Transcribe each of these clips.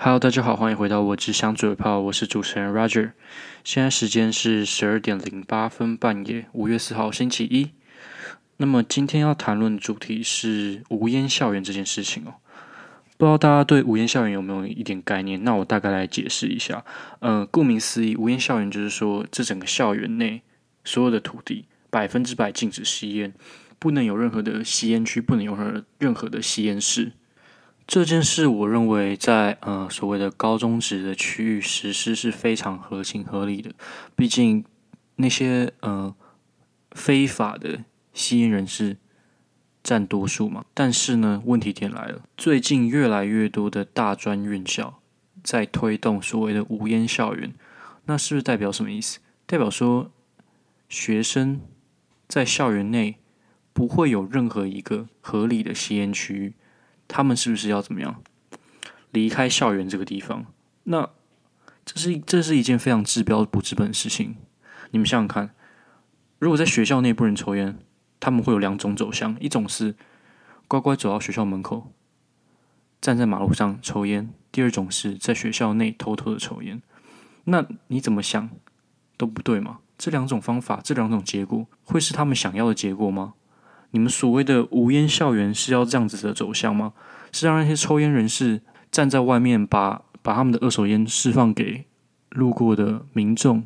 Hello，大家好，欢迎回到我只想嘴炮，我是主持人 Roger。现在时间是十二点零八分半夜，五月四号星期一。那么今天要谈论的主题是无烟校园这件事情哦。不知道大家对无烟校园有没有一点概念？那我大概来解释一下。呃，顾名思义，无烟校园就是说，这整个校园内所有的土地百分之百禁止吸烟，不能有任何的吸烟区，不能有任何任何的吸烟室。这件事，我认为在呃所谓的高中职的区域实施是非常合情合理的。毕竟那些呃非法的吸烟人士占多数嘛。但是呢，问题点来了，最近越来越多的大专院校在推动所谓的无烟校园，那是不是代表什么意思？代表说学生在校园内不会有任何一个合理的吸烟区域。他们是不是要怎么样离开校园这个地方？那这是这是一件非常治标不治本的事情。你们想想看，如果在学校内不能抽烟，他们会有两种走向：一种是乖乖走到学校门口，站在马路上抽烟；第二种是在学校内偷偷的抽烟。那你怎么想都不对嘛？这两种方法，这两种结果，会是他们想要的结果吗？你们所谓的无烟校园是要这样子的走向吗？是让那些抽烟人士站在外面把，把他们的二手烟释放给路过的民众，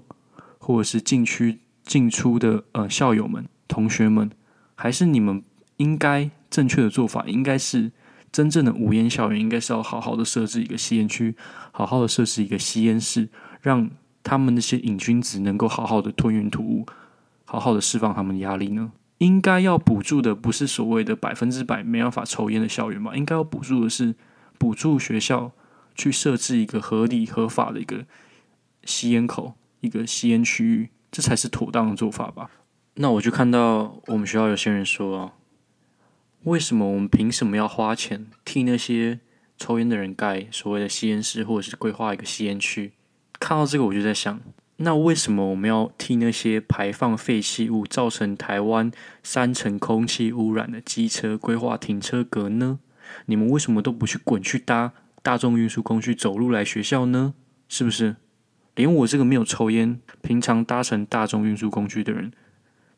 或者是进区进出的呃校友们、同学们，还是你们应该正确的做法，应该是真正的无烟校园，应该是要好好的设置一个吸烟区，好好的设置一个吸烟室，让他们那些瘾君子能够好好的吞云吐雾，好好的释放他们的压力呢？应该要补助的不是所谓的百分之百没办法抽烟的校园吧？应该要补助的是补助学校去设置一个合理合法的一个吸烟口，一个吸烟区域，这才是妥当的做法吧？那我就看到我们学校有些人说啊，为什么我们凭什么要花钱替那些抽烟的人盖所谓的吸烟室，或者是规划一个吸烟区？看到这个我就在想。那为什么我们要替那些排放废弃物、造成台湾三成空气污染的机车规划停车格呢？你们为什么都不去滚去搭大众运输工具走路来学校呢？是不是？连我这个没有抽烟、平常搭乘大众运输工具的人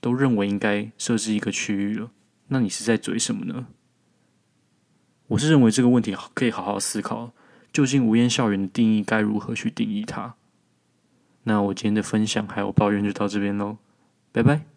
都认为应该设置一个区域了？那你是在嘴什么呢？我是认为这个问题可以好好思考，究竟无烟校园的定义该如何去定义它？那我今天的分享还有抱怨就到这边喽，拜拜。